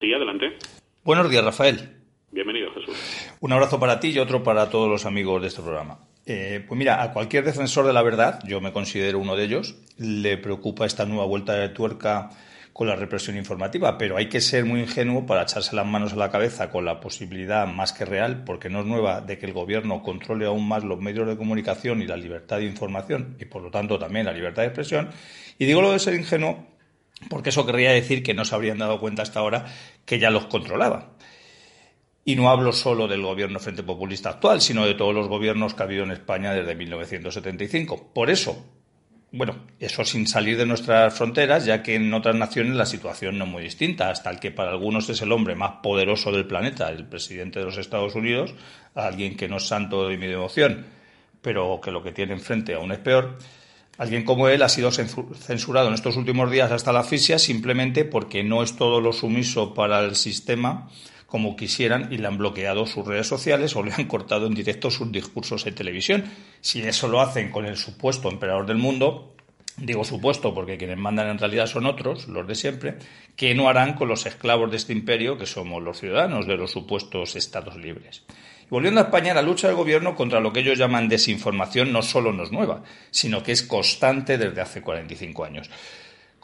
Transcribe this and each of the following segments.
Sí, adelante. Buenos días, Rafael. Bienvenido, Jesús. Un abrazo para ti y otro para todos los amigos de este programa. Eh, pues mira, a cualquier defensor de la verdad, yo me considero uno de ellos, le preocupa esta nueva vuelta de tuerca con la represión informativa, pero hay que ser muy ingenuo para echarse las manos a la cabeza con la posibilidad más que real, porque no es nueva, de que el gobierno controle aún más los medios de comunicación y la libertad de información y por lo tanto también la libertad de expresión. Y digo lo de ser ingenuo porque eso querría decir que no se habrían dado cuenta hasta ahora que ya los controlaban. Y no hablo solo del gobierno Frente Populista actual, sino de todos los gobiernos que ha habido en España desde 1975. Por eso, bueno, eso sin salir de nuestras fronteras, ya que en otras naciones la situación no es muy distinta, hasta el que para algunos es el hombre más poderoso del planeta, el presidente de los Estados Unidos, alguien que no es santo de mi devoción, pero que lo que tiene enfrente aún es peor. Alguien como él ha sido censurado en estos últimos días hasta la asfixia simplemente porque no es todo lo sumiso para el sistema como quisieran y le han bloqueado sus redes sociales o le han cortado en directo sus discursos en televisión. Si eso lo hacen con el supuesto emperador del mundo, digo supuesto porque quienes mandan en realidad son otros, los de siempre, que no harán con los esclavos de este imperio que somos los ciudadanos de los supuestos estados libres. Volviendo a España, la lucha del gobierno contra lo que ellos llaman desinformación no solo no es nueva, sino que es constante desde hace 45 años.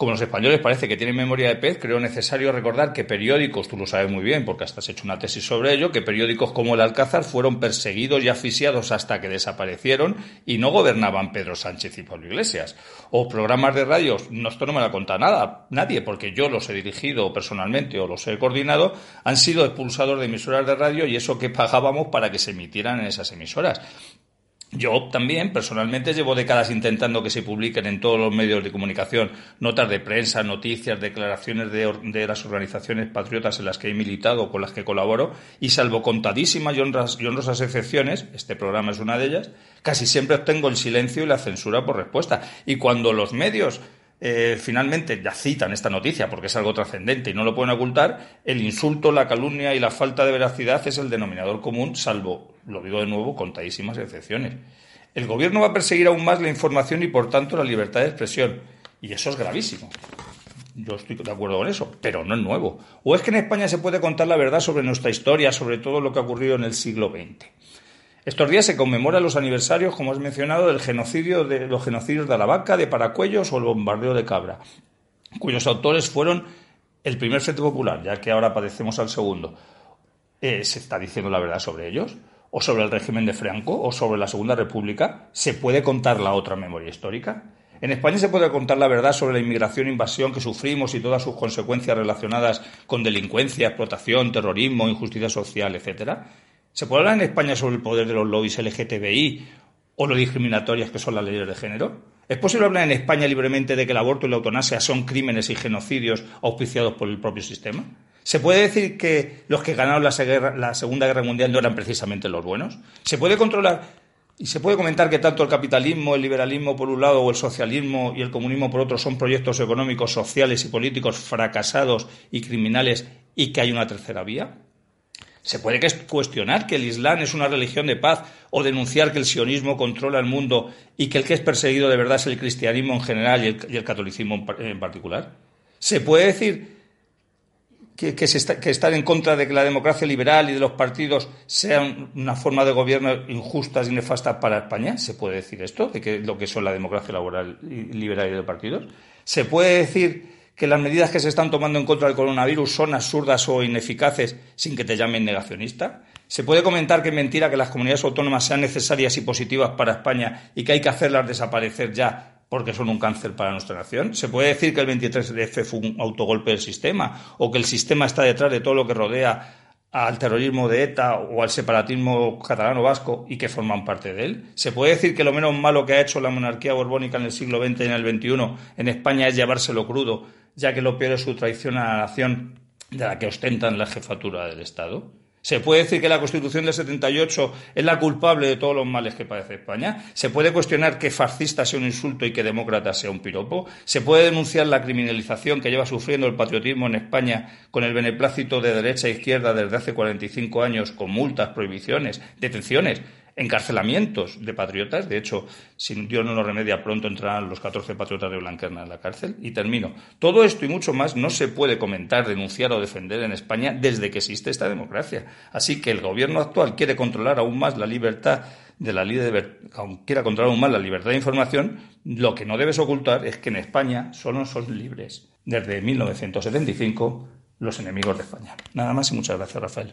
Como los españoles parece que tienen memoria de pez, creo necesario recordar que periódicos, tú lo sabes muy bien porque hasta has hecho una tesis sobre ello, que periódicos como el Alcázar fueron perseguidos y asfixiados hasta que desaparecieron y no gobernaban Pedro Sánchez y Pablo Iglesias. O programas de radio, no, esto no me ha contado nada, nadie, porque yo los he dirigido personalmente o los he coordinado, han sido expulsados de emisoras de radio y eso que pagábamos para que se emitieran en esas emisoras. Yo también, personalmente, llevo décadas intentando que se publiquen en todos los medios de comunicación notas de prensa, noticias, declaraciones de, las organizaciones patriotas en las que he militado, con las que colaboro, y salvo contadísimas y, honrosas excepciones, este programa es una de ellas, casi siempre obtengo el silencio y la censura por respuesta. Y cuando los medios eh, finalmente ya citan esta noticia porque es algo trascendente y no lo pueden ocultar, el insulto, la calumnia y la falta de veracidad es el denominador común, salvo lo digo de nuevo, contadísimas excepciones. El gobierno va a perseguir aún más la información y, por tanto, la libertad de expresión. Y eso es gravísimo. Yo estoy de acuerdo con eso, pero no es nuevo. ¿O es que en España se puede contar la verdad sobre nuestra historia, sobre todo lo que ha ocurrido en el siglo XX? Estos días se conmemoran los aniversarios, como has mencionado, del genocidio de los genocidios de Aravaca, de Paracuellos o el bombardeo de Cabra, cuyos autores fueron el primer Frente Popular, ya que ahora padecemos al segundo. Eh, ¿Se está diciendo la verdad sobre ellos? O sobre el régimen de Franco o sobre la Segunda República, ¿se puede contar la otra memoria histórica? En España se puede contar la verdad sobre la inmigración e invasión que sufrimos y todas sus consecuencias relacionadas con delincuencia, explotación, terrorismo, injusticia social, etcétera. ¿Se puede hablar en España sobre el poder de los lobbies LGTBI o lo discriminatorias que son las leyes de género? ¿Es posible hablar en España libremente de que el aborto y la eutanasia son crímenes y genocidios auspiciados por el propio sistema? ¿Se puede decir que los que ganaron la, Segunda Guerra Mundial no eran precisamente los buenos? ¿Se puede controlar y se puede comentar que tanto el capitalismo, el liberalismo por un lado o el socialismo y el comunismo por otro son proyectos económicos, sociales y políticos fracasados y criminales y que hay una tercera vía? ¿Se puede cuestionar que el Islam es una religión de paz o denunciar que el sionismo controla el mundo y que el que es perseguido de verdad es el cristianismo en general y el, y el catolicismo en particular? ¿Se puede decir que, están en contra de que la democracia liberal y de los partidos sean una forma de gobierno injusta y nefasta para España? ¿Se puede decir esto? ¿De que lo que son la democracia laboral y liberal y de los partidos? ¿Se puede decir que las medidas que se están tomando en contra del coronavirus son absurdas o ineficaces sin que te llamen negacionista? ¿Se puede comentar que es mentira que las comunidades autónomas sean necesarias y positivas para España y que hay que hacerlas desaparecer ya porque son un cáncer para nuestra nación? ¿Se puede decir que el 23F fue un autogolpe del sistema o que el sistema está detrás de todo lo que rodea al terrorismo de ETA o al separatismo catalano-vasco y que forman parte de él? ¿Se puede decir que lo menos malo que ha hecho la monarquía borbónica en el siglo XX y en el XXI en España es llevárselo crudo, ya que lo peor es su traición a la nación de la que ostentan la jefatura del Estado? ¿Se puede decir que la Constitución del 78 es la culpable de todos los males que padece España? ¿Se puede cuestionar que fascista sea un insulto y que demócrata sea un piropo? ¿Se puede denunciar la criminalización que lleva sufriendo el patriotismo en España con el beneplácito de derecha e izquierda desde hace 45 años, con multas, prohibiciones, detenciones? Encarcelamientos de patriotas. De hecho, si Dios no lo remedia, pronto entrarán los 14 patriotas de Blanquerna en la cárcel. Y termino. Todo esto y mucho más no se puede comentar, denunciar o defender en España desde que existe esta democracia. Así que el gobierno actual quiere controlar aún más la libertad de la de quiera controlar aún más la libertad de información, lo que no debes ocultar es que en España solo son libres desde 1975 los enemigos de España. Nada más y muchas gracias, Rafael.